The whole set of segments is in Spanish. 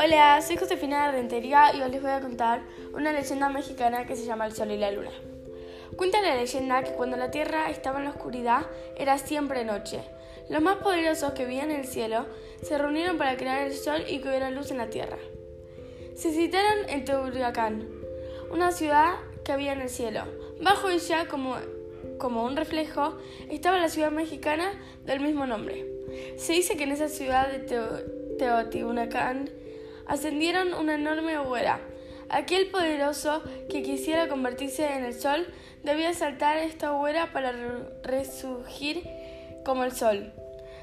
Hola, soy Josefina de Rentería y hoy les voy a contar una leyenda mexicana que se llama El Sol y la Luna. Cuenta la leyenda que cuando la Tierra estaba en la oscuridad era siempre noche. Los más poderosos que vivían en el cielo se reunieron para crear el Sol y que hubiera luz en la Tierra. Se citaron en Teotihuacán, una ciudad que había en el cielo. Bajo ella, como, como un reflejo, estaba la ciudad mexicana del mismo nombre. Se dice que en esa ciudad de Teotihuacán ascendieron una enorme hoguera. Aquel poderoso que quisiera convertirse en el sol debía saltar esta hoguera para resurgir como el sol.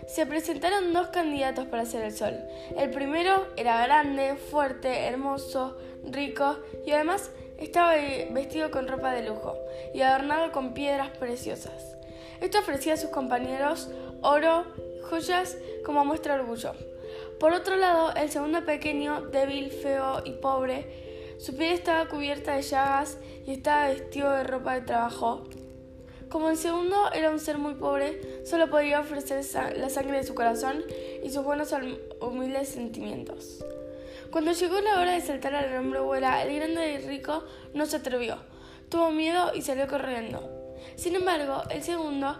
Se presentaron dos candidatos para ser el sol. El primero era grande, fuerte, hermoso, rico y además estaba vestido con ropa de lujo y adornado con piedras preciosas. Esto ofrecía a sus compañeros oro, joyas como muestra orgullo. Por otro lado, el segundo pequeño, débil, feo y pobre, su piel estaba cubierta de llagas y estaba vestido de ropa de trabajo. Como el segundo era un ser muy pobre, solo podía ofrecer la sangre de su corazón y sus buenos humildes sentimientos. Cuando llegó la hora de saltar a la abuela, el grande y rico no se atrevió. Tuvo miedo y salió corriendo. Sin embargo, el segundo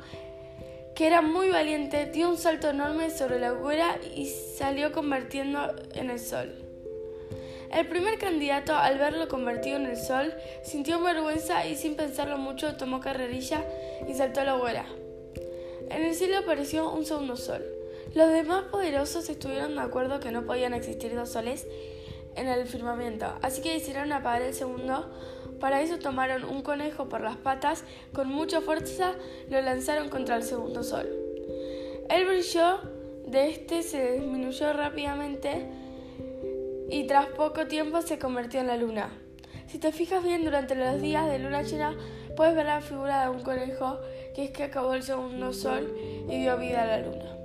que era muy valiente, dio un salto enorme sobre la hoguera y salió convirtiendo en el sol. El primer candidato, al verlo convertido en el sol, sintió vergüenza y sin pensarlo mucho tomó carrerilla y saltó a la hoguera. En el cielo apareció un segundo sol. Los demás poderosos estuvieron de acuerdo que no podían existir dos soles en el firmamento, así que decidieron apagar el segundo para eso tomaron un conejo por las patas, con mucha fuerza lo lanzaron contra el segundo sol. El brillo de este se disminuyó rápidamente y tras poco tiempo se convirtió en la luna. Si te fijas bien durante los días de luna llena, puedes ver la figura de un conejo que es que acabó el segundo sol y dio vida a la luna.